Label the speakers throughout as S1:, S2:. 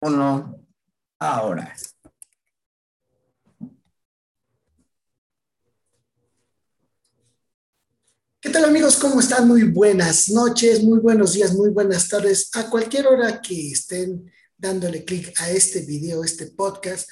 S1: uno, ahora.
S2: ¿Qué tal amigos? ¿Cómo están? Muy buenas noches, muy buenos días, muy buenas tardes. A cualquier hora que estén dándole clic a este video, este podcast,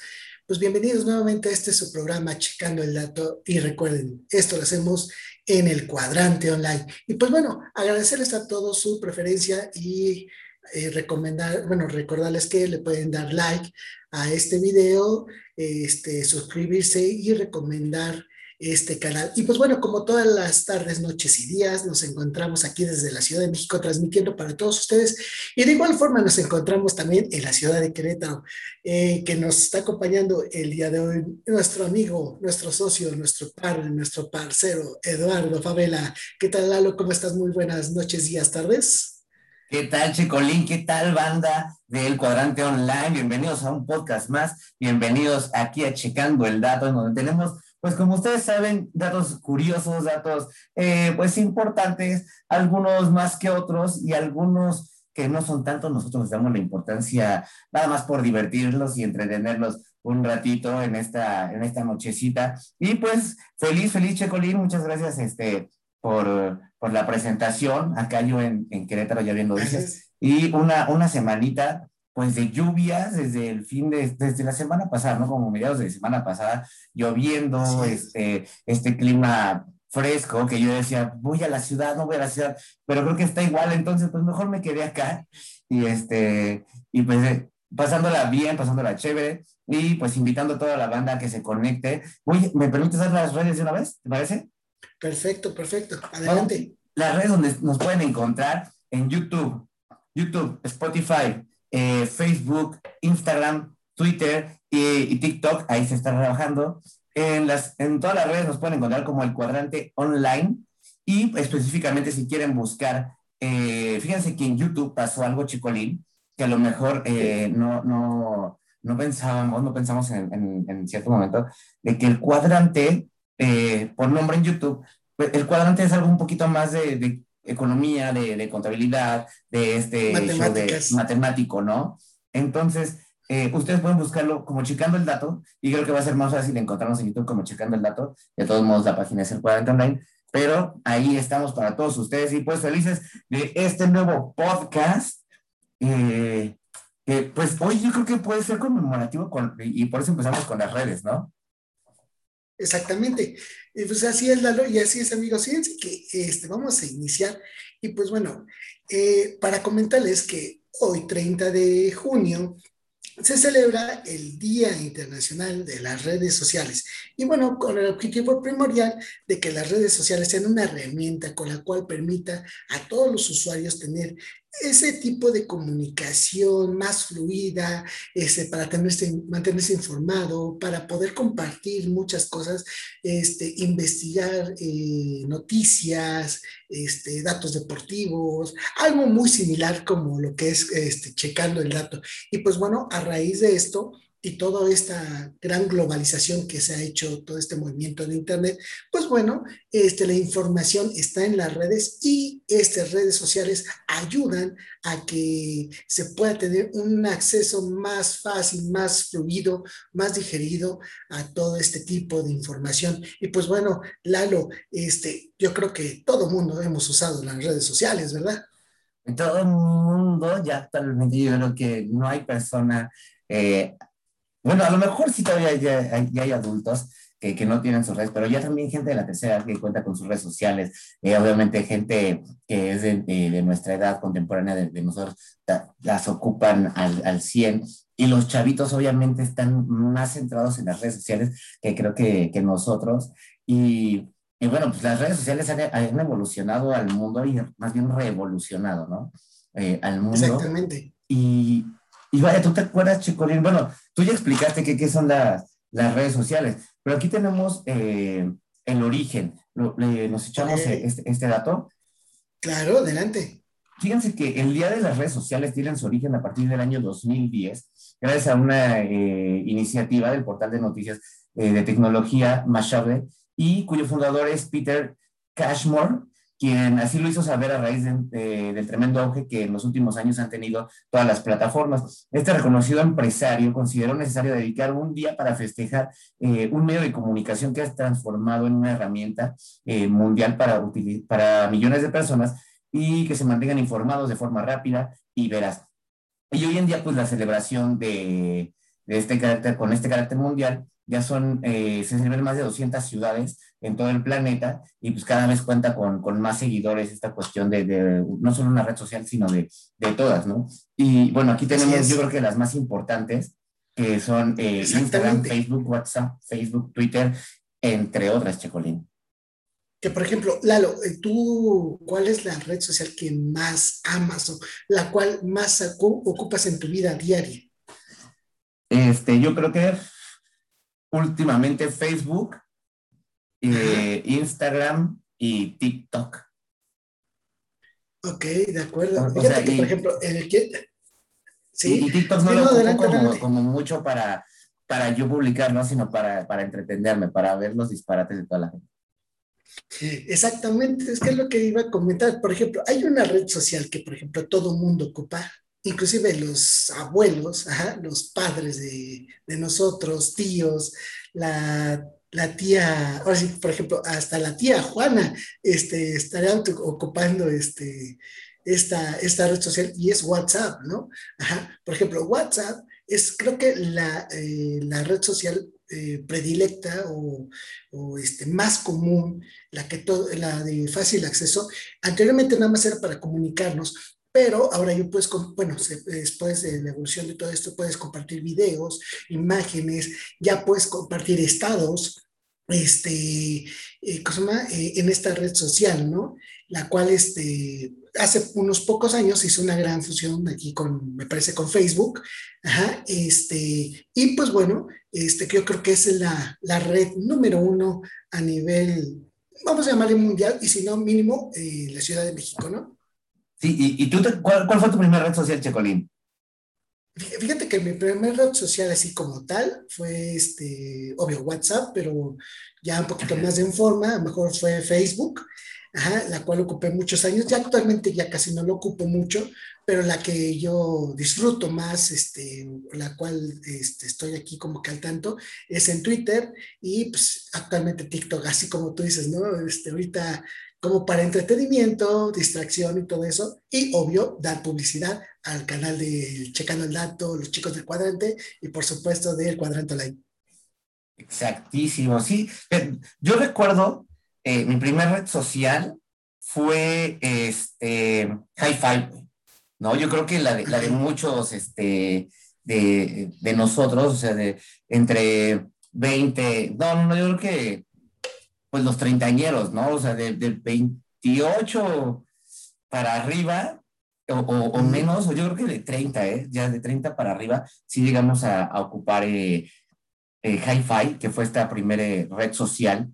S2: pues bienvenidos nuevamente a este su programa Checando el Dato. Y recuerden, esto lo hacemos en el cuadrante online. Y pues bueno, agradecerles a todos su preferencia y eh, recomendar, bueno, recordarles que le pueden dar like a este video, este, suscribirse y recomendar este canal. Y pues bueno, como todas las tardes, noches y días, nos encontramos aquí desde la Ciudad de México transmitiendo para todos ustedes. Y de igual forma nos encontramos también en la ciudad de Querétaro, eh, que nos está acompañando el día de hoy nuestro amigo, nuestro socio, nuestro par, nuestro parcero, Eduardo Favela. ¿Qué tal, Lalo? ¿Cómo estás? Muy buenas noches, días, tardes.
S1: ¿Qué tal, Checolín? ¿Qué tal, banda del Cuadrante Online? Bienvenidos a un podcast más. Bienvenidos aquí a Checando el Dato, donde tenemos, pues como ustedes saben, datos curiosos, datos, eh, pues importantes, algunos más que otros y algunos que no son tanto. Nosotros les damos la importancia nada más por divertirlos y entretenerlos un ratito en esta, en esta nochecita. Y pues, feliz, feliz, Checolín. Muchas gracias, este, por, por la presentación, acá yo en, en Querétaro ya viendo dices, y una, una semanita pues de lluvias desde el fin de, desde la semana pasada, ¿no? Como mediados de semana pasada, lloviendo, este, este clima fresco, que yo decía, voy a la ciudad, no voy a la ciudad, pero creo que está igual, entonces pues mejor me quedé acá, y este, y pues eh, pasándola bien, pasándola chévere, y pues invitando a toda la banda a que se conecte. Oye, ¿me permites dar las redes de una vez? ¿Te parece?
S2: Perfecto, perfecto. Adelante.
S1: Las redes donde nos pueden encontrar en YouTube, YouTube, Spotify, eh, Facebook, Instagram, Twitter y, TikTok, ahí se está trabajando. En, las, en todas las redes nos pueden encontrar como el cuadrante online y específicamente si quieren buscar, eh, fíjense que en YouTube pasó algo chicolín, que a lo mejor eh, no, no, no pensábamos, no pensamos en, en, cierto momento, de que el cuadrante eh, por nombre en YouTube, pues, el cuadrante es algo un poquito más de, economía, de, contabilidad, de este show de matemático, ¿no? Entonces, eh, ustedes pueden buscarlo como checando el dato y creo que va a ser más fácil encontrarnos en YouTube como checando el dato. De todos modos, la página es el cuadrante online, pero ahí estamos para todos ustedes y pues felices de este nuevo podcast. Eh, pues hoy yo creo que puede ser conmemorativo y por eso empezamos con las redes, ¿no?
S2: Exactamente. Y pues así es, Lalo, y así es, amigos. Fíjense que este, vamos a iniciar. Y pues bueno, eh, para comentarles que hoy, 30 de junio, se celebra el Día Internacional de las Redes Sociales. Y bueno, con el objetivo primordial de que las redes sociales sean una herramienta con la cual permita a todos los usuarios tener ese tipo de comunicación más fluida, ese, para tenerse, mantenerse informado, para poder compartir muchas cosas, este, investigar eh, noticias, este, datos deportivos, algo muy similar como lo que es este, checando el dato. Y pues bueno, a raíz de esto, y toda esta gran globalización que se ha hecho, todo este movimiento de Internet, pues bueno, este, la información está en las redes y estas redes sociales ayudan a que se pueda tener un acceso más fácil, más fluido, más digerido a todo este tipo de información. Y pues bueno, Lalo, este, yo creo que todo mundo hemos usado las redes sociales, ¿verdad?
S1: Todo el mundo ya actualmente yo creo que no hay persona eh, bueno, a lo mejor sí todavía ya hay, adultos que, que, no tienen sus redes, pero ya también gente de la tercera que cuenta con sus redes sociales, eh, obviamente gente que es de, de, nuestra edad contemporánea de, nosotros, las ocupan al, al 100 y los chavitos obviamente están más centrados en las redes sociales que creo que, que nosotros. Y, y, bueno, pues las redes sociales han, han, evolucionado al mundo y más bien revolucionado, ¿no? Eh, al mundo.
S2: Exactamente.
S1: Y, y vaya, ¿tú te acuerdas, Chicolín? Bueno, tú ya explicaste qué son las, las redes sociales, pero aquí tenemos eh, el origen. ¿Nos echamos este, este, dato?
S2: Claro, adelante.
S1: Fíjense que el Día de las Redes Sociales tiene su origen a partir del año 2010, gracias a una eh, iniciativa del portal de noticias eh, de tecnología Mashable, y cuyo fundador es Peter Cashmore, quien así lo hizo saber a raíz del tremendo auge que en los últimos años han tenido todas las plataformas. Este reconocido empresario consideró necesario dedicar un día para festejar eh, un medio de comunicación que ha transformado en una herramienta eh, mundial para, para millones de personas y que se mantengan informados de forma rápida y veraz. Y hoy en día, pues la celebración de, de este carácter, con este carácter mundial, ya son, eh, se celebran más de 200 ciudades en todo el planeta y pues cada vez cuenta con, con más seguidores esta cuestión de, de, no solo una red social, sino de, de todas, ¿no? Y bueno, aquí tenemos yo creo que las más importantes, que son eh, Instagram, Facebook, WhatsApp, Facebook, Twitter, entre otras, Checolín.
S2: Que por ejemplo, Lalo, eh, tú, ¿cuál es la red social que más amas o la cual más ocupas en tu vida diaria?
S1: Este, yo creo que últimamente Facebook, eh, Instagram y TikTok.
S2: Ok, de acuerdo. Fíjate que, por ejemplo, el que...
S1: Sí, y, TikTok no lo ocupo como, mucho para, para yo publicar, ¿no? Sino para, para entretenerme, para ver los disparates de toda la gente.
S2: Exactamente, es que es lo que iba a comentar. Por ejemplo, hay una red social que, por ejemplo, todo mundo ocupa, inclusive los abuelos, los padres de, nosotros, tíos, la, tía, ahora sí, por ejemplo, hasta la tía Juana este, estarían ocupando este, esta, esta red social y es WhatsApp, ¿no? Por ejemplo, WhatsApp es creo que la, eh, red social eh, predilecta o, este, más común, la, que la de fácil acceso. Anteriormente nada más era para comunicarnos, pero ahora yo puedes, bueno, después de la evolución de todo esto, puedes compartir videos, imágenes, ya puedes compartir estados, este, eh, eh, en esta red social, ¿no? La cual, este, hace unos pocos años hizo una gran fusión aquí con, me parece, con Facebook, ajá, este, y pues bueno, este, yo creo que es la, la red número uno a nivel, vamos a llamarle mundial, y si no, mínimo, eh, la Ciudad de México, ¿no?
S1: Sí, ¿y, tú cuál, fue tu primera red social, Checolín?
S2: Fíjate que mi primera red social así como tal fue, este, obvio, WhatsApp, pero ya un poquito más en forma, a lo mejor fue Facebook, la cual ocupé muchos años, ya actualmente ya casi no lo ocupo mucho, pero la que yo disfruto más, este, la cual este, estoy aquí como que al tanto, es en Twitter y pues actualmente TikTok, así como tú dices, ¿no? Este, ahorita como para entretenimiento, distracción y todo eso. Y obvio, dar publicidad al canal de Checando el Dato, los chicos del cuadrante y por supuesto del cuadrante online.
S1: Exactísimo, sí. Yo recuerdo, eh, mi primera red social fue este, Hi-Fi, ¿no? Yo creo que la de, la de muchos este, de, de nosotros, o sea, de entre 20, no, no, yo creo que pues los treintañeros, ¿no? O sea, del de 28 para arriba o, menos, o yo creo que de 30, ¿eh? Ya de 30 para arriba, sí llegamos a, ocupar eh, eh, Hi-Fi, que fue esta primera red social,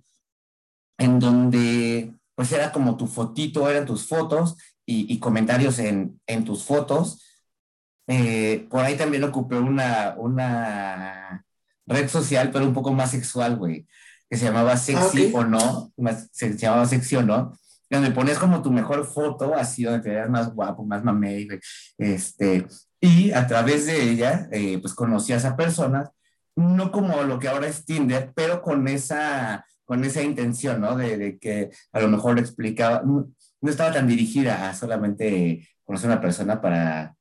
S1: en donde pues era como tu fotito, eran tus fotos y, comentarios en, en, tus fotos. Eh, por ahí también ocupé una, una red social, pero un poco más sexual, güey que se llamaba Sexy ah, o No, se llamaba Sexy o No, donde pones como tu mejor foto, así donde te veas más guapo, más mamey, este, y a través de ella, eh, pues conocías a personas, no como lo que ahora es Tinder, pero con esa, con esa intención, ¿no? De, que a lo mejor explicaba, no, estaba tan dirigida a solamente conocer a una persona para,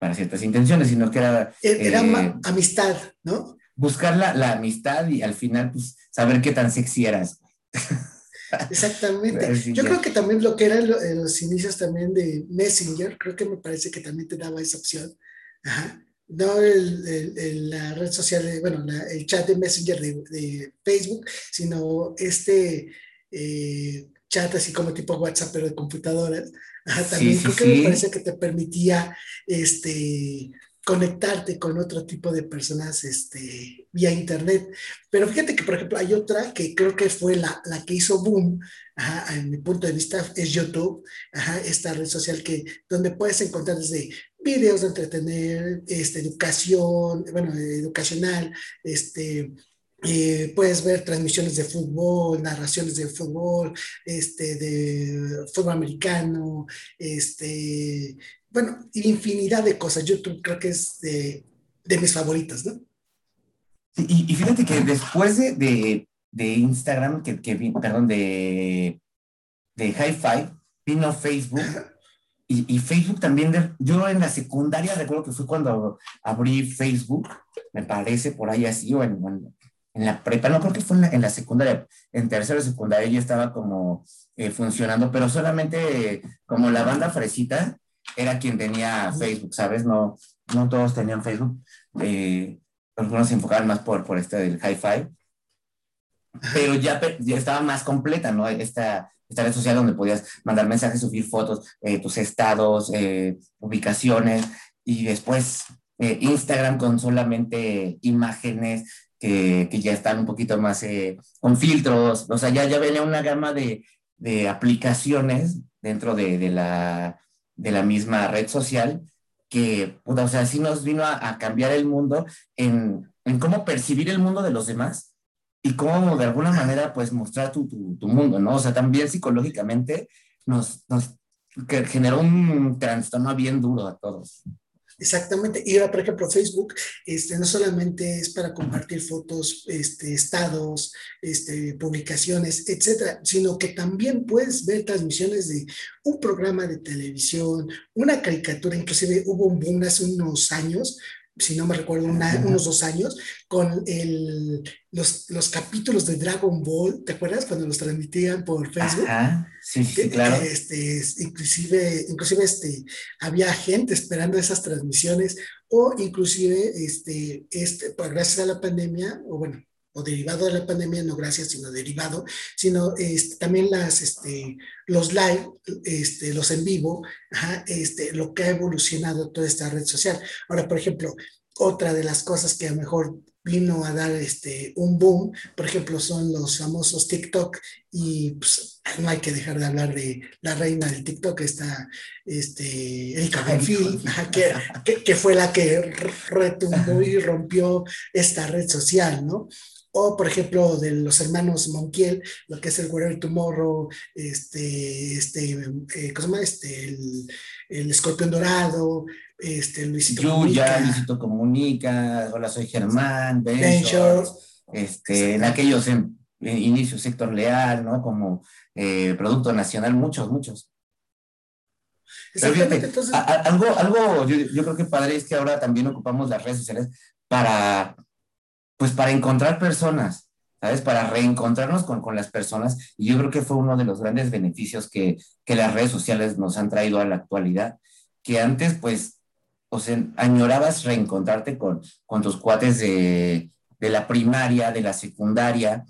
S1: para ciertas intenciones, sino que era...
S2: E-, era eh, amistad, ¿no?
S1: Buscar la, la, amistad y al final, pues, saber qué tan sexy eras.
S2: Exactamente. Yo creo que también lo que eran los inicios también de Messenger, creo que me parece que también te daba esa opción. Ajá. No el, el, la red social, de, bueno, el chat de Messenger de, de Facebook, sino este eh, chat así como tipo WhatsApp, pero de computadoras. Ajá, también creo que me parece que te permitía este, conectarte con otro tipo de personas este, vía internet. Pero fíjate que, por ejemplo, hay otra que creo que fue la, la que hizo boom, en mi punto de vista, es YouTube, esta red social que, donde puedes encontrar desde videos de entretener, este, educación, bueno, educacional, este, eh, puedes ver transmisiones de fútbol, narraciones de fútbol, este, de fútbol americano, este, bueno, infinidad de cosas. YouTube creo que es de, de mis favoritas, ¿no?
S1: Y, y, fíjate que después de, de, Instagram, que, que, perdón, de, de Hi-Fi, vino Facebook. Y, y, Facebook también, yo en la secundaria recuerdo que fue cuando abrí Facebook, me parece por ahí así, o en, en la prepa, no creo que fue en la, secundaria, en tercero secundaria ya estaba como eh, funcionando, pero solamente como la banda fresita era quien tenía Facebook, ¿sabes? No, no todos tenían Facebook, eh, algunos se enfocaban más por, por este del hi-fi, pero ya, ya estaba más completa, ¿no? Esta, esta red social donde podías mandar mensajes, subir fotos, eh, tus estados, ubicaciones, y después Instagram con solamente imágenes, que, ya están un poquito más eh, con filtros, o sea, ya, ya venía una gama de, de aplicaciones dentro de, de, la, de la misma red social que, o sea, sí nos vino a, cambiar el mundo en, en, cómo percibir el mundo de los demás y cómo de alguna manera pues mostrar tu, tu, tu mundo, ¿no? O sea, también psicológicamente nos, nos generó un trastorno bien duro a todos.
S2: Exactamente. Y ahora, por ejemplo, Facebook este, no solamente es para compartir fotos, este, estados, este, publicaciones, etcétera, sino que también puedes ver transmisiones de un programa de televisión, una caricatura, inclusive hubo un boom hace unos años si no me recuerdo, unos dos años, con el, los, los, capítulos de Dragon Ball, ¿te acuerdas? Cuando los transmitían por Facebook.
S1: sí, sí, claro.
S2: Este, inclusive, inclusive este, había gente esperando esas transmisiones o inclusive, este, este, pues, gracias a la pandemia, o bueno, o derivado de la pandemia, no gracias, sino derivado, sino este, también las, este, los live, este, los en vivo, este, lo que ha evolucionado toda esta red social. Ahora, por ejemplo, otra de las cosas que a lo mejor vino a dar este, un boom, por ejemplo, son los famosos TikTok y pues, no hay que dejar de hablar de la reina del TikTok, esta este, Erika que, que, fue la que retumbó y rompió esta red social, ¿no? O por ejemplo de los hermanos Montiel, lo que es el Whatever Tomorrow, este, este, eh, ¿cómo se llama? Este, el, el, Escorpión Dorado, este, Luisito
S1: Yuya, Comunica. Luisito Comunica, Hola Soy Germán, Benchor, este, en aquellos en, inicios sector leal, ¿no? Como eh, Producto Nacional, muchos, muchos. Fíjate, algo, algo yo, yo creo que padre es que ahora también ocupamos las redes sociales para pues para encontrar personas, ¿sabes? Para reencontrarnos con, con, las personas. Y yo creo que fue uno de los grandes beneficios que, que las redes sociales nos han traído a la actualidad, que antes, pues, o sea, añorabas reencontrarte con, con tus cuates de, de la primaria, de la secundaria,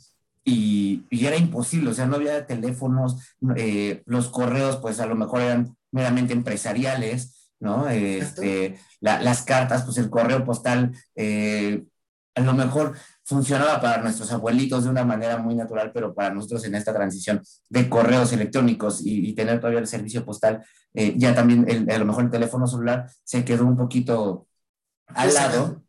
S1: y, y, era imposible, o sea, no había teléfonos, eh, los correos, pues a lo mejor eran meramente empresariales, ¿no? Este, la, las cartas, pues el correo postal eh, a lo mejor funcionaba para nuestros abuelitos de una manera muy natural, pero para nosotros en esta transición de correos electrónicos y, tener todavía el servicio postal, eh, ya también el, a lo mejor el teléfono celular se quedó un poquito al lado.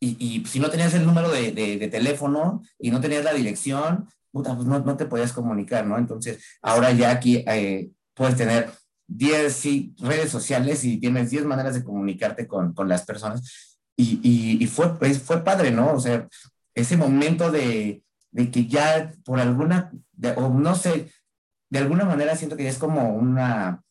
S1: Y, y si no tenías el número de, de, teléfono y no tenías la dirección, puta, pues no, no, te podías comunicar, ¿no? Entonces, ahora ya aquí eh, puedes tener 10 redes sociales y tienes 10 maneras de comunicarte con, con las personas y, y, fue, pues, fue padre, ¿no? O sea, ese momento de, de que ya por alguna, o no sé, de alguna manera siento que ya es como una,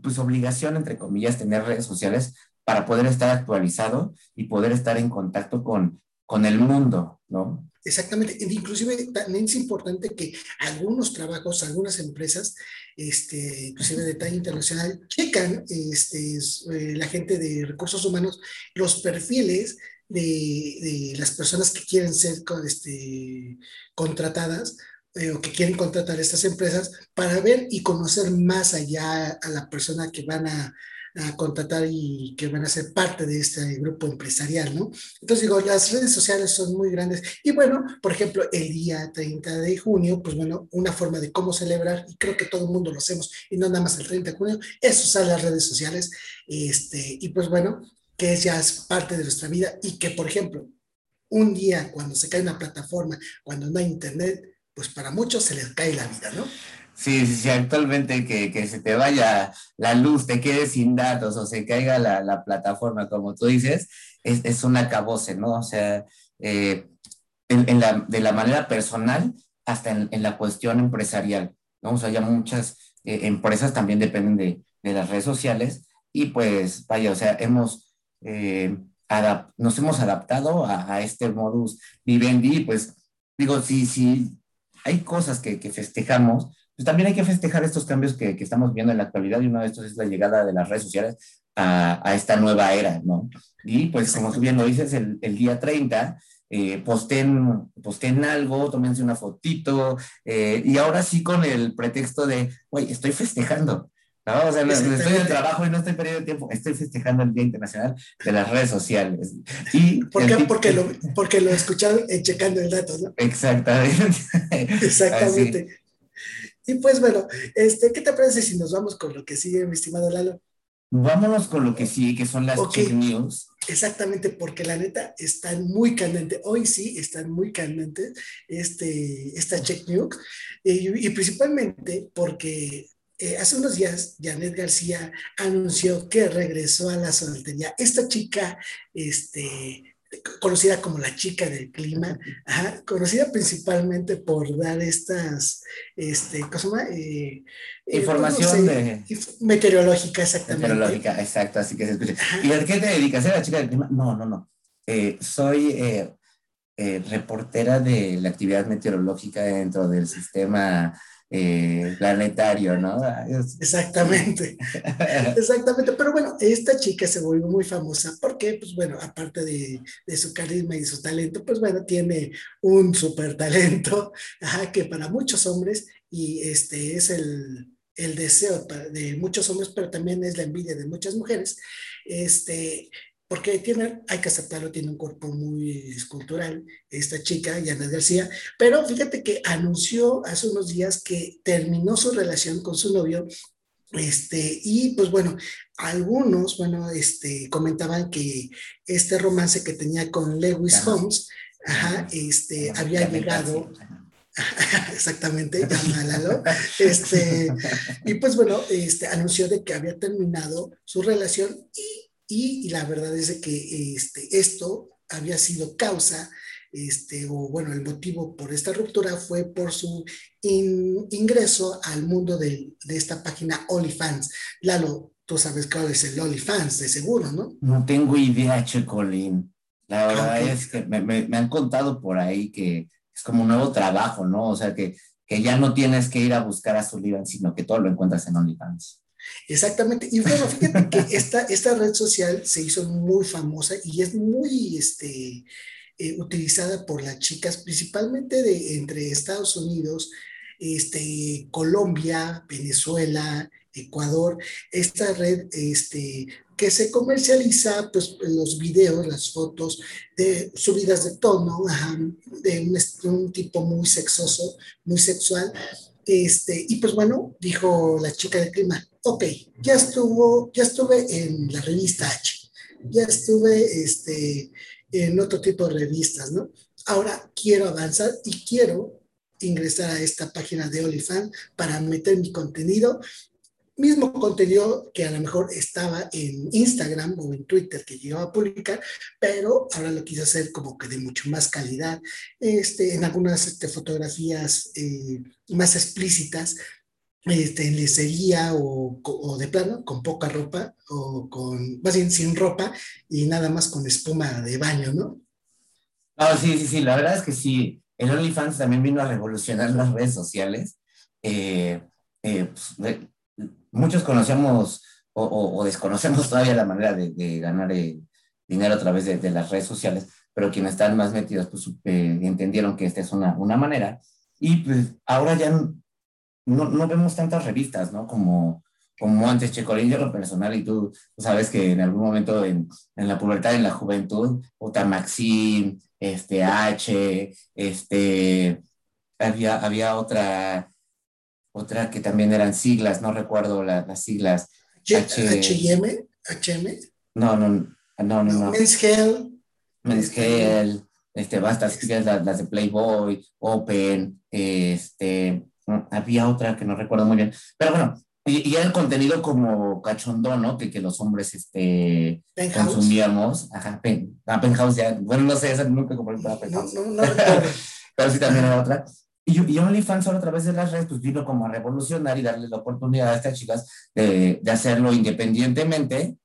S1: pues obligación, entre comillas, tener redes sociales para poder estar actualizado y poder estar en contacto con, con el mundo, ¿no?
S2: Exactamente. Inclusive también es importante que algunos trabajos, algunas empresas, este, inclusive de talla internacional, checan este, eh, la gente de recursos humanos los perfiles de, de las personas que quieren ser este, contratadas eh, o que quieren contratar estas empresas para ver y conocer más allá a la persona que van a, a contratar y que van a ser parte de este grupo empresarial, ¿no? Entonces digo, las redes sociales son muy grandes y bueno, por ejemplo, el día 30 de junio, pues bueno, una forma de cómo celebrar, y creo que todo el mundo lo hacemos y no nada más el 30 de junio, es usar las redes sociales, este, y pues bueno, que ya es parte de nuestra vida y que, por ejemplo, un día cuando se cae una plataforma, cuando no hay internet, pues para muchos se les cae la vida, ¿no?
S1: Sí, sí, sí, actualmente que, que se te vaya la luz, te quedes sin datos o se caiga la, la plataforma, como tú dices, es, es un acabose, ¿no? O sea, eh, en, en la, de la manera personal hasta en, en, la cuestión empresarial, ¿no? O sea, ya muchas eh, empresas también dependen de, de, las redes sociales y pues, vaya, o sea, hemos, eh, nos hemos adaptado a, a, este modus vivendi, pues, digo, sí, sí, hay cosas que, que festejamos, pues también hay que festejar estos cambios que, que, estamos viendo en la actualidad y uno de estos es la llegada de las redes sociales a, a esta nueva era, ¿no? Y pues como tú bien lo dices, el, el día 30, eh, posten, posten algo, tómense una fotito, eh, y ahora sí con el pretexto de, oye, estoy festejando, ¿no? O sea, no, estoy en trabajo y no estoy perdiendo tiempo, estoy festejando el Día Internacional de las Redes Sociales. Y
S2: ¿Por qué? Porque, lo, porque lo escucharon eh, checando el dato, ¿no?
S1: Exactamente.
S2: Exactamente. Así. Y pues bueno, este, ¿qué te parece si nos vamos con lo que sigue, mi estimado Lalo?
S1: Vámonos con lo que sigue, que son las okay. check news.
S2: Exactamente, porque la neta están muy candentes. Hoy sí están muy candentes este, esta check news. Y, y principalmente porque eh, hace unos días Janet García anunció que regresó a la soltería. Esta chica, este, conocida como la chica del clima, ajá, conocida principalmente por dar estas, este, ¿cómo se llama? Eh,
S1: Información
S2: eh, de... Meteorológica, exactamente.
S1: Meteorológica, exacto, así que se escucha. Ajá. ¿Y a qué te dedicas? ¿Eres la chica del clima? No, no, no. Eh, soy reportera de la actividad meteorológica dentro del sistema eh, planetario, ¿no?
S2: Exactamente, exactamente. Pero bueno, esta chica se volvió muy famosa porque, pues bueno, aparte de, de su carisma y su talento, pues bueno, tiene un súper talento, ajá, que para muchos hombres, y este es el, el deseo de muchos hombres, pero también es la envidia de muchas mujeres, este, porque tiene, hay que aceptarlo, tiene un cuerpo muy escultural, esta chica, Yana García, pero fíjate que anunció hace unos días que terminó su relación con su novio, este, y pues bueno, algunos, bueno, este, comentaban que este romance que tenía con Lewis Holmes, ajá, este, había llegado... Exactamente, llamálalo. Este, y pues bueno, este, anunció de que había terminado su relación y y, y la verdad es que este, esto había sido causa, este, o bueno, el motivo por esta ruptura fue por su in, ingreso al mundo de, de, esta página OnlyFans. Lalo, tú sabes cuál es el OnlyFans, de seguro, ¿no?
S1: No tengo idea, Checolín. La verdad okay. es que me, me, me, han contado por ahí que es como un nuevo trabajo, ¿no? O sea, que, que ya no tienes que ir a buscar a Sullivan, sino que todo lo encuentras en OnlyFans.
S2: Exactamente. Y bueno, fíjate que esta, esta red social se hizo muy famosa y es muy este, eh, utilizada por las chicas, principalmente de entre Estados Unidos, este, Colombia, Venezuela, Ecuador. Esta red este, que se comercializa pues, los videos, las fotos de subidas de tono, de un, un tipo muy sexoso, muy sexual. Este, y pues bueno, dijo la chica del clima, ok, ya estuvo, ya estuve en la revista H, ya estuve este, en otro tipo de revistas, ¿no? Ahora quiero avanzar y quiero ingresar a esta página de OnlyFans para meter mi contenido, mismo contenido que a lo mejor estaba en Instagram o en Twitter que llegaba a publicar, pero ahora lo quise hacer como que de mucho más calidad, este, en algunas este, fotografías eh, más explícitas, este, en lecería o, o, de plano, con poca ropa o con, más bien sin ropa y nada más con espuma de baño, ¿no?
S1: Ah, sí, sí, sí, la verdad es que sí, el OnlyFans también vino a revolucionar las redes sociales. Eh, eh, pues, muchos conocemos o, o, o, desconocemos todavía la manera de, de ganar eh, dinero a través de, de, las redes sociales, pero quienes están más metidos pues eh, entendieron que esta es una, una manera. Y pues ahora ya no, no vemos tantas revistas, ¿no? Como, como antes, Checolín, yo lo personal, y tú, tú, sabes que en algún momento en, en la pubertad, en la juventud, Ota Maxim, este H, este, había, había otra, otra que también eran siglas, no recuerdo la, las siglas.
S2: H&M, HM.
S1: No, no, no, no. no.
S2: Men's Health.
S1: Men's Health. este, bastas, las, las de Playboy, Open, este, había otra que no recuerdo muy bien, pero bueno, y, y, el contenido como cachondón, ¿no? Que, que los hombres este, consumíamos. Ajá, pen, ah, Penthouse ya, bueno, no sé, esa nunca compré para Penthouse. No, no, no, Pero sí también era otra. Y, y OnlyFans ahora a través de las redes, pues vino como a revolucionar y darle la oportunidad a estas chicas de, de hacerlo independientemente.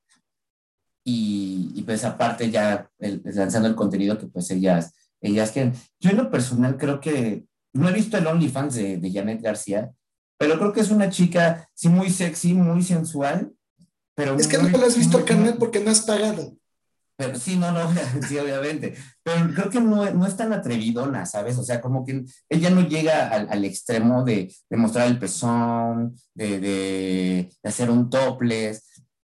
S1: Y, y, pues aparte ya el, lanzando el contenido que pues ellas, ellas quieren. Yo en lo personal creo que no he visto el OnlyFans de, de Janet García, pero creo que es una chica, sí, muy sexy, muy sensual. Pero
S2: es que no lo has visto, carnal, porque no has pagado.
S1: Pero sí, no, no, sí, obviamente. Pero creo que no, no, es tan atrevidona, ¿sabes? O sea, como que ella no llega al, al extremo de, de, mostrar el pezón, de, de, de hacer un topless.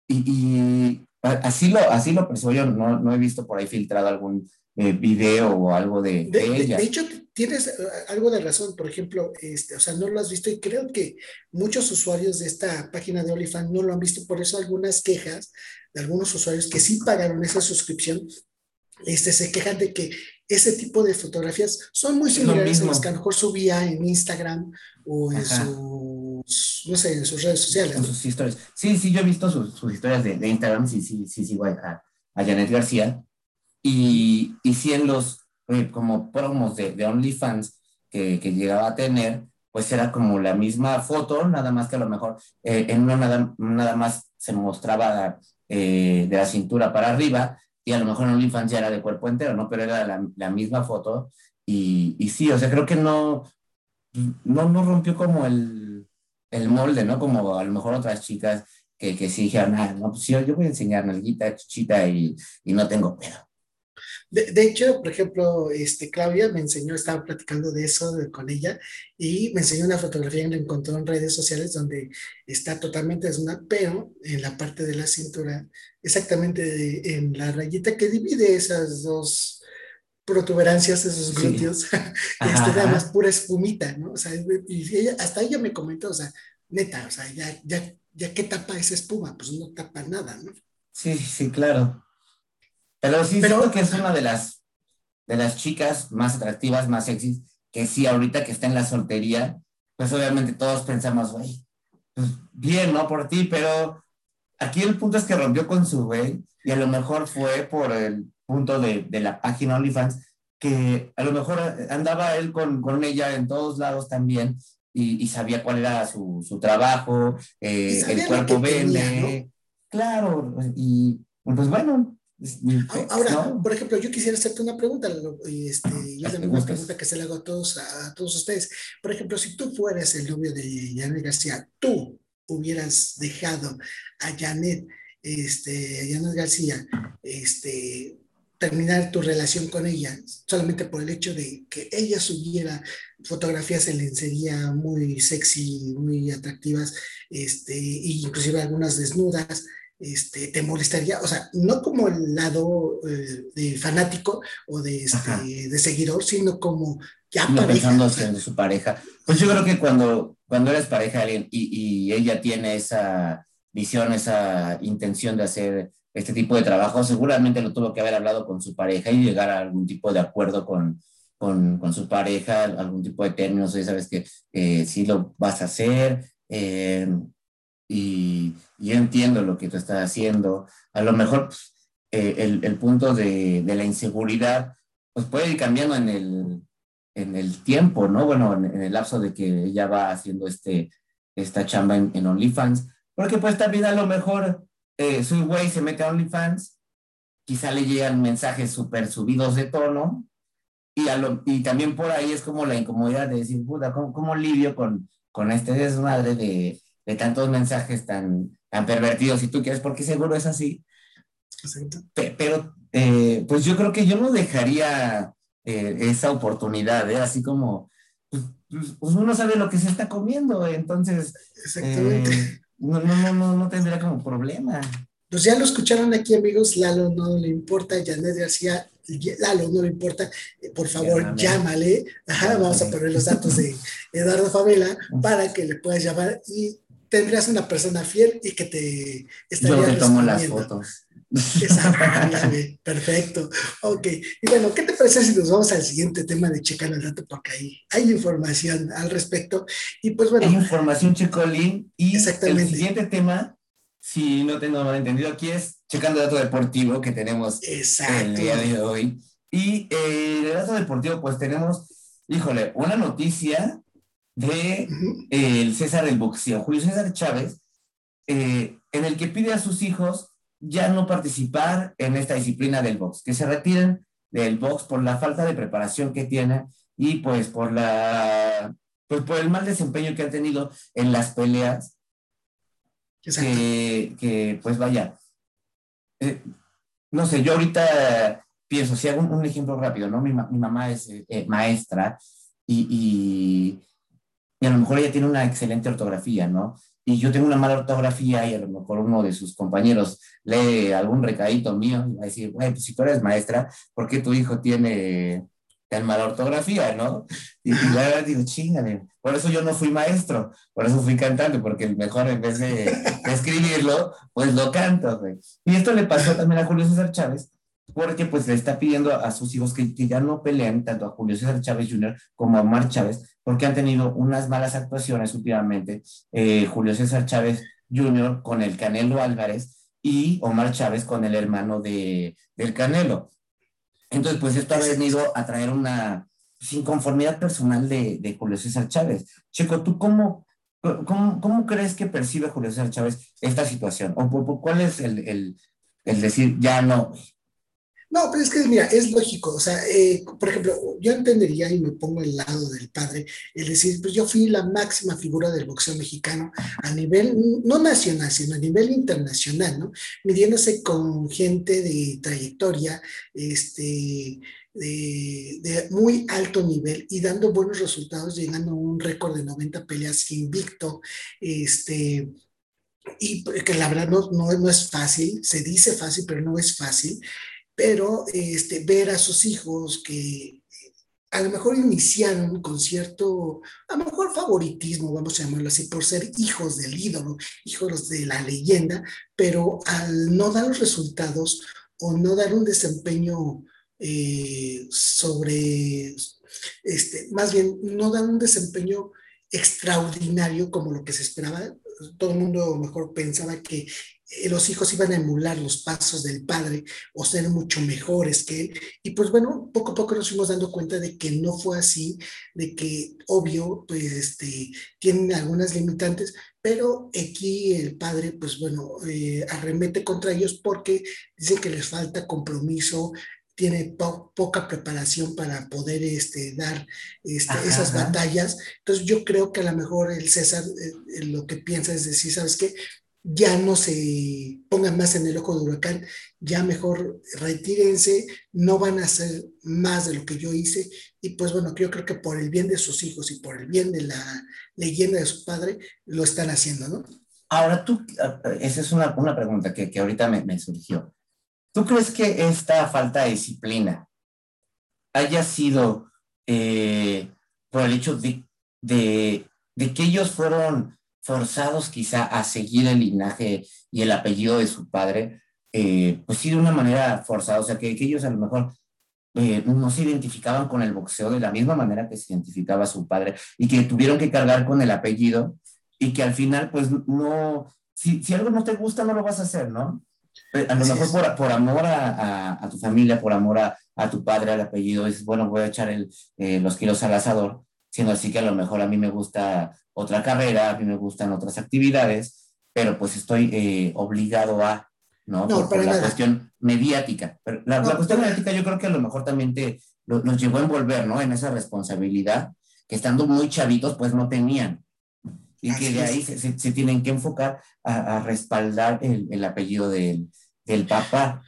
S1: Y, y, así, lo, así lo percibo yo. No, no he visto por ahí filtrado algún eh, video o algo de,
S2: de,
S1: ella.
S2: De hecho, tienes eh, algo de razón, por ejemplo, este, o sea, no lo has visto y creo que muchos usuarios de esta página de OnlyFans no lo han visto, por eso algunas quejas de algunos usuarios que sí pagaron esa suscripción, este, se quejan de que ese tipo de fotografías son muy similares a las que a lo mejor subía en Instagram o en sus, no sé, en sus redes sociales.
S1: En sus historias. Sí, sí, yo he visto sus, sus historias de, de, Instagram, sí, sí, sí, sigo a, a Janet García, y, y sí en los como promos de, de OnlyFans que, que, llegaba a tener, pues era como la misma foto, nada más que a lo mejor eh, en una nada, nada, más se mostraba eh, de la cintura para arriba y a lo mejor en OnlyFans ya era de cuerpo entero, ¿no? Pero era la, la misma foto y, y, sí, o sea, creo que no, no, no rompió como el, el molde, ¿no? Como a lo mejor otras chicas que, que sí dijeron, ah, no, pues yo, yo voy a enseñar nalguita, chichita y, y no tengo pedo.
S2: De, de, hecho, por ejemplo, este, Claudia me enseñó, estaba platicando de eso de, con ella y me enseñó una fotografía que la encontró en redes sociales donde está totalmente desnuda, pero en la parte de la cintura, exactamente de, en la rayita que divide esas dos protuberancias, esos glúteos, sí. este, nada más pura espumita, ¿no? O sea, y ella, hasta ella me comentó, o sea, neta, o sea, ya, ya, ya qué tapa esa espuma, pues no tapa nada, ¿no?
S1: Sí, sí, claro. Pero sí Pero, siento que es una de las, de las chicas más atractivas, más sexys, que sí, ahorita que está en la soltería, pues obviamente todos pensamos, güey, pues bien, ¿no? Por ti, pero aquí el punto es que rompió con su güey y a lo mejor fue por el punto de, de la página OnlyFans, que a lo mejor andaba él con, con ella en todos lados también y, y sabía cuál era su, su trabajo, eh, el cuerpo vende. ¿no? Claro, y pues bueno,
S2: Ahora, no. por ejemplo, yo quisiera hacerte una pregunta, este, y es la misma pregunta que se le hago a todos, a todos ustedes. Por ejemplo, si tú fueras el novio de Janet García, tú hubieras dejado a Janet, este, a Janet García, este, terminar tu relación con ella solamente por el hecho de que ella subiera fotografías en lencería muy sexy, muy atractivas, este, e inclusive algunas desnudas este, te molestaría, o sea, no como el lado eh, de fanático o de, este, de seguidor, sino como ya
S1: no pareja. Pensando en su pareja. Pues yo creo que cuando, cuando eres pareja de alguien y, y, ella tiene esa visión, esa intención de hacer este tipo de trabajo, seguramente lo tuvo que haber hablado con su pareja y llegar a algún tipo de acuerdo con, con, con su pareja, algún tipo de términos, y sabes que eh, sí lo vas a hacer. Eh, y, y entiendo lo que tú estás haciendo. A lo mejor pues, eh, el, el, punto de, de, la inseguridad pues puede ir cambiando en el, en el tiempo, ¿no? Bueno, en, en, el lapso de que ella va haciendo este, esta chamba en, en OnlyFans, porque pues también a lo mejor eh, su güey se mete a OnlyFans, quizá le llegan mensajes súper subidos de tono, y, a lo, y también por ahí es como la incomodidad de decir, puta, ¿cómo, cómo lidio con, con este desmadre de, de tantos mensajes tan, tan pervertidos, si tú quieres, porque seguro es así. Pero, eh, pues yo creo que yo no dejaría eh, esa oportunidad, ¿eh? así como, pues, pues, pues, uno sabe lo que se está comiendo, entonces no, no, no, no tendría como problema.
S2: Pues ya lo escucharon aquí, amigos. Lalo no le importa, Janet García, Lalo no le importa. Por favor, llámale. Ajá, vamos a poner los datos de Eduardo Favela para que le puedas llamar y tendrías una persona fiel y que te
S1: estaría Yo te tomo las fotos.
S2: Exactamente, perfecto. Ok, y bueno, ¿qué te parece si nos vamos al siguiente tema de Checando el Dato? Porque ahí hay información al respecto. Y pues bueno.
S1: Hay información, Checolín. Y el siguiente tema, si no tengo mal entendido, aquí es Checando el Dato Deportivo que tenemos el día de hoy. Y eh, el dato deportivo, pues tenemos, híjole, una noticia de el César del boxeo, Julio César Chávez, eh, en el que pide a sus hijos ya no participar en esta disciplina del box, que se retiren del box por la falta de preparación que tienen y pues por la pues por el mal desempeño que han tenido en las peleas. Que, que, pues vaya eh, no sé yo ahorita pienso si hago un, ejemplo rápido no mi, mi mamá es eh, maestra y, y, y a lo mejor ella tiene una excelente ortografía no y yo tengo una mala ortografía y a lo mejor uno de sus compañeros lee algún recadito mío y va a decir, güey, pues si tú eres maestra, ¿por qué tu hijo tiene tan mala ortografía, no? Y, la verdad digo, chingale, por eso yo no fui maestro, por eso fui cantante, porque mejor en vez de, escribirlo, pues lo canto, güey. Y esto le pasó también a Julio César Chávez, porque pues le está pidiendo a sus hijos que, que, ya no peleen tanto a Julio César Chávez Jr. como a Omar Chávez, porque han tenido unas malas actuaciones últimamente. Eh, Julio César Chávez Jr. con el Canelo Álvarez y Omar Chávez con el hermano de, del Canelo. Entonces, pues esto ha venido a traer una inconformidad personal de, de Julio César Chávez. Checo, ¿tú cómo, cómo, cómo, crees que percibe Julio César Chávez esta situación? ¿O cuál es el, el, el decir, ya no,
S2: no, pero es que, mira, es lógico. O sea, eh, por ejemplo, yo entendería y me pongo el lado del padre, el decir, pues yo fui la máxima figura del boxeo mexicano a nivel, no nacional, sino a nivel internacional, ¿no? Midiéndose con gente de trayectoria, este, de, de, muy alto nivel y dando buenos resultados, llegando a un récord de 90 peleas invicto, este, y que la verdad no, no, no es fácil, se dice fácil, pero no es fácil pero este, ver a sus hijos que a lo mejor iniciaron con cierto, a lo mejor favoritismo, vamos a llamarlo así, por ser hijos del ídolo, hijos de la leyenda, pero al no dar los resultados o no dar un desempeño eh, sobre, este, más bien, no dar un desempeño extraordinario como lo que se esperaba. Todo el mundo mejor pensaba que eh, los hijos iban a emular los pasos del padre o ser mucho mejores que él. Y pues bueno, poco a poco nos fuimos dando cuenta de que no fue así, de que obvio, pues este, tienen algunas limitantes, pero aquí el padre, pues bueno, eh, arremete contra ellos porque dice que les falta compromiso, tiene poca preparación para poder este, dar este, esas batallas. Entonces yo creo que a lo mejor el César eh, lo que piensa es decir, ¿sabes qué? Ya no se pongan más en el ojo de huracán, ya mejor retírense, no van a hacer más de lo que yo hice. Y pues bueno, yo creo que por el bien de sus hijos y por el bien de la leyenda de su padre, lo están haciendo, ¿no?
S1: Ahora tú, esa es una, una pregunta que, que ahorita me, me, surgió. ¿Tú crees que esta falta de disciplina haya sido eh, por el hecho de, de, de que ellos fueron forzados quizá a seguir el linaje y el apellido de su padre, eh, pues sí de una manera forzada, o sea, que, ellos a lo mejor eh, no se identificaban con el boxeo de la misma manera que se identificaba su padre y que tuvieron que cargar con el apellido y que al final, pues no, si, si algo no te gusta, no lo vas a hacer, ¿no? Eh, a lo mejor por, por amor a, a, tu familia, por amor a, a, tu padre, al apellido, dices, bueno, voy a echar el, los kilos al asador, siendo así que a lo mejor a mí me gusta otra carrera, a mí me gustan otras actividades, pero pues estoy eh, obligado a, ¿no? por, la cuestión mediática. Pero la, cuestión mediática yo creo que a lo mejor también te, nos llegó a envolver, ¿no? En esa responsabilidad que estando muy chavitos pues no tenían. Y que de ahí se, se, tienen que enfocar a, a respaldar el, el apellido del, del papá.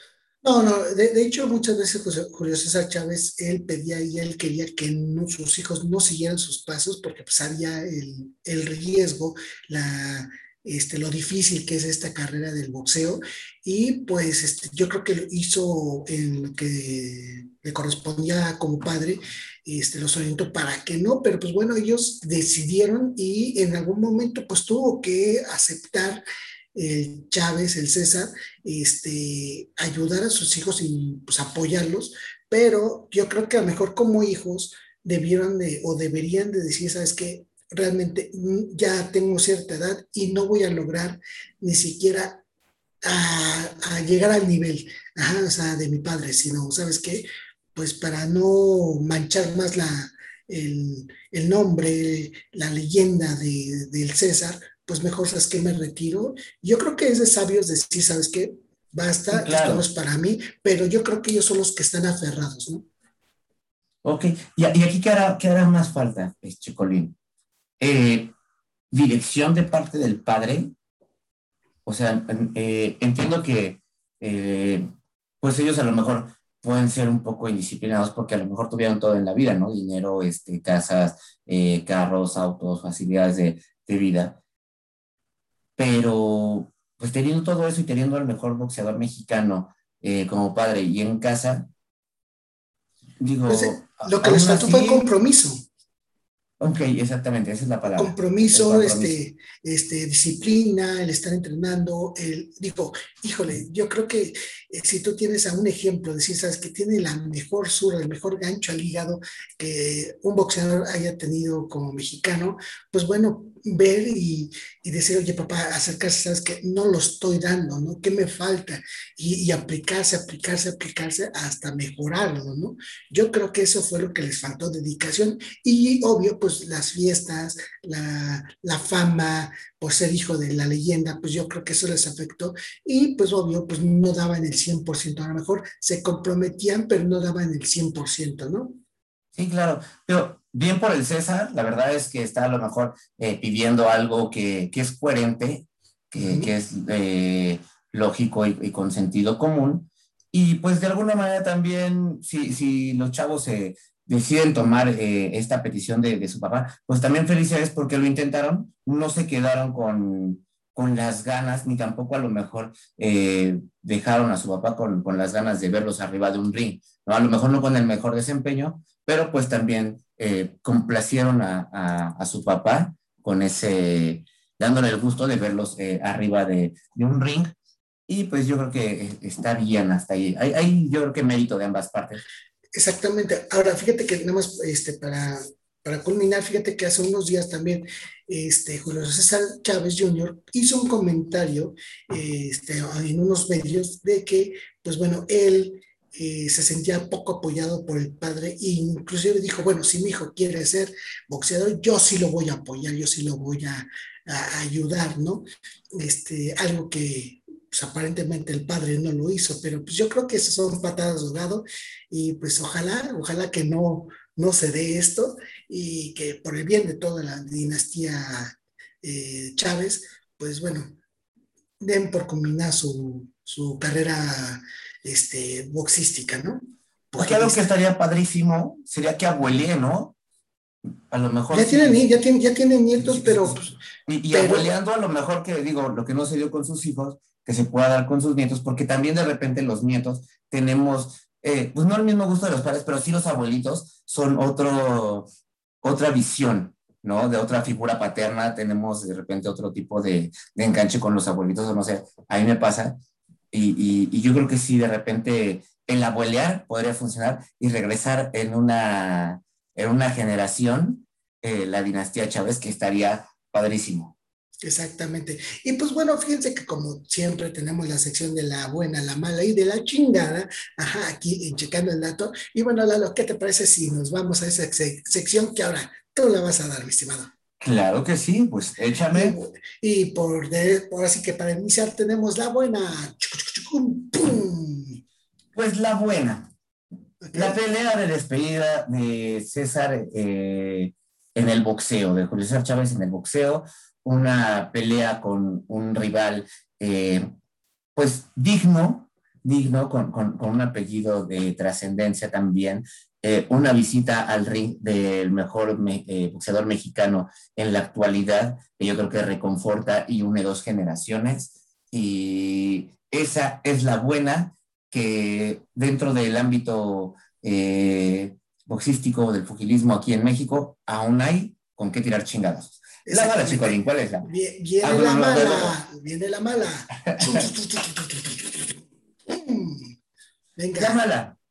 S2: No, no, de, hecho muchas veces Julio César Chávez, él pedía y él quería que sus hijos no siguieran sus pasos porque pues había el, el riesgo, la, este, lo difícil que es esta carrera del boxeo. Y pues este, yo creo que lo hizo en lo que le correspondía como padre, este, los orientó para que no, pero pues bueno, ellos decidieron y en algún momento pues tuvo que aceptar el Chávez, el César, este, ayudar a sus hijos y pues, apoyarlos, pero yo creo que a lo mejor como hijos debieron de o deberían de decir, ¿sabes qué? Realmente mm, ya tengo cierta edad y no voy a lograr ni siquiera llegar al nivel sea, de mi padre, sino, ¿sabes qué? Pues para no manchar más la, el, el nombre, la leyenda de, del César, pues mejor sabes que me retiro. Yo creo que es de sabios decir, ¿sabes qué? Basta, esto no es para mí, pero yo creo que ellos son los que están aferrados, ¿no?
S1: Ok, y, aquí ¿qué hará, qué hará más falta, Chicolín? Eh, dirección de parte del padre. O sea, eh, entiendo que eh, pues ellos a lo mejor pueden ser un poco indisciplinados porque a lo mejor tuvieron todo en la vida, ¿no? Dinero, este, casas, carros, autos, facilidades de, de vida. Pero pues teniendo todo eso y teniendo al mejor boxeador mexicano eh, como padre y en casa, digo...
S2: Pues, eh, lo que les faltó fue compromiso.
S1: Ok, exactamente, esa es la palabra.
S2: Compromiso, Este, este, disciplina, el estar entrenando, el, digo, híjole, yo creo que eh, si tú tienes a un ejemplo, decir, sabes, que tiene la mejor sur, el mejor gancho al hígado que un boxeador haya tenido como mexicano, pues bueno, ver y, decir, oye papá, acercarse, sabes que no lo estoy dando, ¿no? ¿Qué me falta? Y, aplicarse, aplicarse, aplicarse hasta mejorarlo, ¿no? Yo creo que eso fue lo que les faltó, dedicación y obvio, pues las fiestas, la, la fama, por ser hijo de la leyenda, pues yo creo que eso les afectó y pues obvio, pues no daban el 100%, a lo mejor se comprometían, pero no daban el 100%, ¿no?
S1: Sí, claro, pero bien por el César, la verdad es que está a lo mejor eh, pidiendo algo que, es coherente, que, es eh, lógico y, con sentido común. Y pues de alguna manera también, si, si los chavos se deciden tomar eh, esta petición de, su papá, pues también felicidades porque lo intentaron, no se quedaron con, con las ganas, ni tampoco a lo mejor dejaron a su papá con, con, las ganas de verlos arriba de un ring, ¿no? A lo mejor no con el mejor desempeño, pero pues también eh, complacieron a, su papá con ese, dándole el gusto de verlos eh, arriba de, un ring. Y pues yo creo que eh, está bien hasta ahí. Hay, yo creo que mérito de ambas partes.
S2: Exactamente. Ahora, fíjate que nada más este, para, para culminar, fíjate que hace unos días también este, Julio César Chávez Jr. hizo un comentario este, en unos medios de que, pues bueno, él eh, se sentía poco apoyado por el padre e inclusive dijo, bueno, si mi hijo quiere ser boxeador, yo sí lo voy a apoyar, yo sí lo voy a, ayudar, ¿no? Este, algo que pues, aparentemente el padre no lo hizo, pero pues yo creo que esas son patadas de y pues ojalá, ojalá que no, no se dé esto y que por el bien de toda la dinastía eh, Chávez, pues bueno, den por combinar su, su carrera este, boxística, ¿no?
S1: Porque algo que estaría padrísimo sería que abuelee, ¿no? A lo mejor.
S2: Ya, tienen, ya, tienen, ya tienen nietos, pero. Pues,
S1: y, abueleando, a lo mejor que digo, lo que no se dio con sus hijos, que se pueda dar con sus nietos, porque también de repente los nietos tenemos, eh, pues no el mismo gusto de los padres, pero sí los abuelitos son otro, otra visión, ¿no? De otra figura paterna, tenemos de repente otro tipo de, de enganche con los abuelitos, o no sé, a mí me pasa, y, yo creo que sí, de repente el abuelear podría funcionar y regresar en una, en una generación, eh, la dinastía Chávez, que estaría padrísimo.
S2: Exactamente. Y pues bueno, fíjense que como siempre tenemos la sección de la buena, la mala y de la chingada, ajá, aquí en Checando el Dato. Y bueno, Lalo, ¿qué te parece si nos vamos a esa sección que ahora tú la vas a dar, mi estimado?
S1: Claro que sí, pues échame.
S2: Y, por, de, por así que para iniciar tenemos la buena.
S1: Pues la buena. La pelea de despedida de César eh, en el boxeo, de Julio César Chávez en el boxeo, una pelea con un rival, eh, pues digno, digno, con, con, un apellido de trascendencia también, eh, una visita al ring del mejor eh, boxeador mexicano en la actualidad, que yo creo que reconforta y une dos generaciones. Y esa es la buena que dentro del ámbito eh, boxístico del pugilismo aquí en México aún hay con qué tirar chingados. La mala, Chicolín, ¿cuál es la?
S2: Viene, ah, la mala, viene la mala.
S1: Venga. La mala.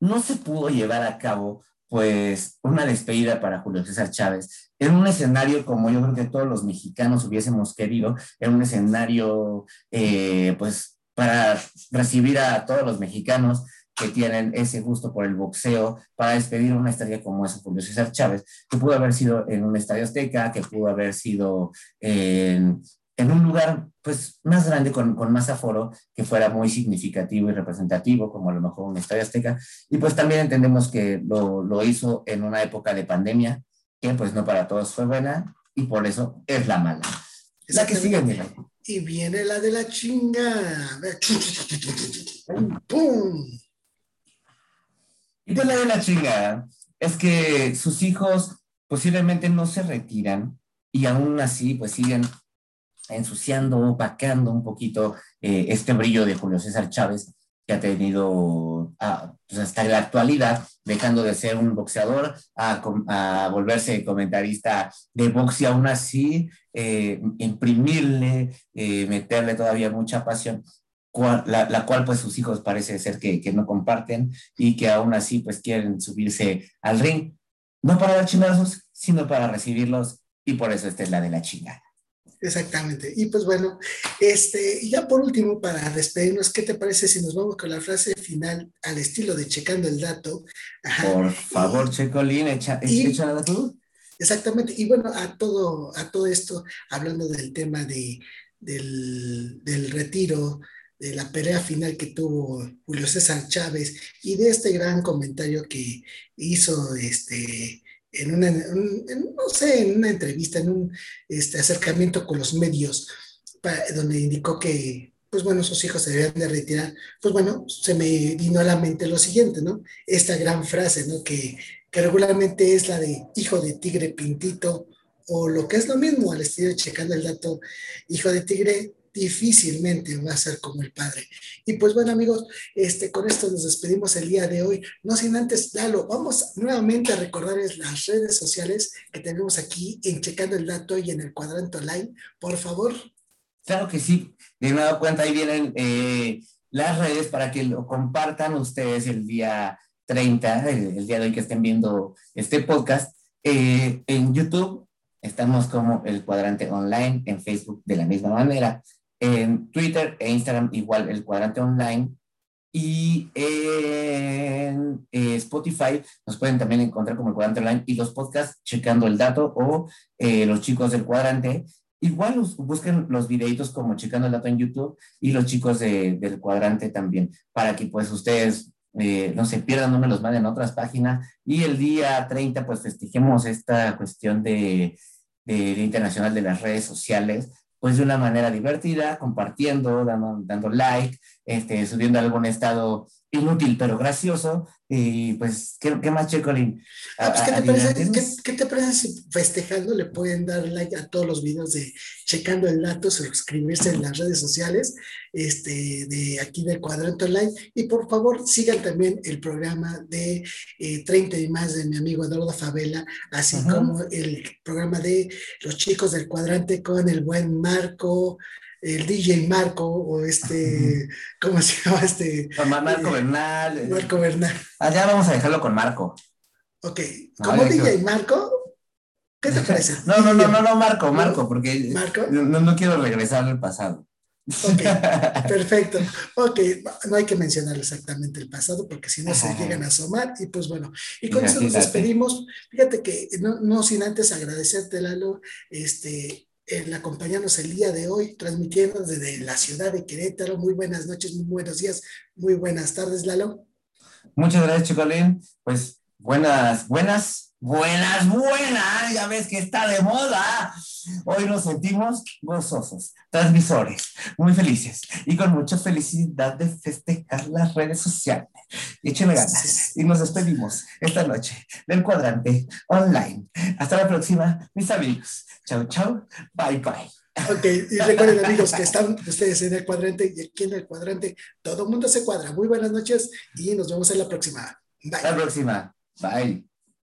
S1: No se pudo llevar a cabo, pues, una despedida para Julio César Chávez en un escenario como yo creo que todos los mexicanos hubiésemos querido, en un escenario, eh, pues, para recibir a todos los mexicanos que tienen ese gusto por el boxeo para despedir una estrella como esa Julio César Chávez, que pudo haber sido en un estadio azteca, que pudo haber sido en, en un lugar pues más grande, con, con, más aforo, que fuera muy significativo y representativo, como a lo mejor un estadio azteca. Y pues también entendemos que lo, lo hizo en una época de pandemia, que pues no para todos fue buena, y por eso es la mala. La que sigue, mira.
S2: Y viene la de la chinga. ¡Pum!
S1: Y pues la de la chingada es que sus hijos posiblemente no se retiran y aún así pues siguen ensuciando, opacando un poquito eh, este brillo de Julio César Chávez que ha tenido ah, pues hasta la actualidad, dejando de ser un boxeador a, volverse comentarista de box y aún así eh, imprimirle, eh, meterle todavía mucha pasión la, cual pues sus hijos parece ser que, que, no comparten y que aún así pues quieren subirse al ring, no para dar chingazos, sino para recibirlos y por eso esta es la de la chingada.
S2: Exactamente. Y pues bueno, este, ya por último, para despedirnos, ¿qué te parece si nos vamos con la frase final al estilo de checando el dato?
S1: Por favor, Checolín, echa, echa la dato.
S2: Exactamente. Y bueno, a todo, a todo esto, hablando del tema de, del, del retiro, de la pelea final que tuvo Julio César Chávez y de este gran comentario que hizo este, en una, no sé, en una entrevista, en un este, acercamiento con los medios, donde indicó que, pues bueno, sus hijos se debían de retirar, pues bueno, se me vino a la mente lo siguiente, ¿no? Esta gran frase, ¿no? Que, que regularmente es la de hijo de tigre pintito, o lo que es lo mismo al estilo checando el dato, hijo de tigre difícilmente va a ser como el Padre. Y pues bueno amigos, este, con esto nos despedimos el día de hoy. No sin antes, Dalo, vamos nuevamente a recordarles las redes sociales que tenemos aquí en Checando el Dato y en el cuadrante online, por favor.
S1: Claro que sí, de nueva cuenta ahí vienen eh, las redes para que lo compartan ustedes el día 30, el, día de hoy que estén viendo este podcast. Eh, en YouTube estamos como el cuadrante online, en Facebook de la misma manera en Twitter e Instagram igual el cuadrante online. Y en eh, Spotify nos pueden también encontrar como el cuadrante online y los podcasts checando el dato o eh, los chicos del cuadrante. Igual busquen los videitos como checando el dato en YouTube y los chicos del cuadrante también para que pues ustedes eh, no se pierdan, no me los manden a otras páginas. Y el día 30 pues festejemos esta cuestión de, de Internacional de las Redes Sociales pues de una manera divertida, compartiendo, dando, dando like, este, subiendo algún estado inútil pero gracioso. Y pues, ¿qué, qué más, Checolín?
S2: Ah, pues, ¿qué, te parece, ¿qué, te parece, si festejando le pueden dar like a todos los videos de Checando el Dato, suscribirse en las redes sociales este, de aquí del Cuadrante Online? Y por favor, sigan también el programa de 30 eh, y más de mi amigo Eduardo Favela, así como el programa de los chicos del Cuadrante con el buen Marco el DJ Marco o este, ¿cómo se llama este?
S1: Marco eh, Bernal.
S2: Eh. Marco Bernal.
S1: Allá vamos a dejarlo con Marco.
S2: Ok, ¿como DJ Marco? ¿Qué te parece?
S1: no, no, no, no, no, Marco, Marco, porque ¿Marco? No, no quiero regresar al pasado.
S2: Ok, perfecto. Ok, no hay que mencionar exactamente el pasado porque si no se llegan a asomar y pues bueno, y con eso nos despedimos. Fíjate que no, no sin antes agradecerte, Lalo, este, el acompañarnos el día de hoy, transmitiendo desde la ciudad de Querétaro. Muy buenas noches, muy buenos días, muy buenas tardes, Lalo.
S1: Muchas gracias, Chicolín. Pues buenas, buenas, buenas, buenas. Ya ves que está de moda. Hoy nos sentimos gozosos, transmisores, muy felices y con mucha felicidad de festejar las redes sociales. Échenle ganas y nos despedimos esta noche del cuadrante online. Hasta la próxima, mis amigos. Chao, chao. Bye, bye.
S2: Ok, y recuerden amigos que están ustedes en el cuadrante y aquí en el cuadrante todo el mundo se cuadra. Muy buenas noches y nos vemos en la próxima.
S1: Bye. La próxima. Bye.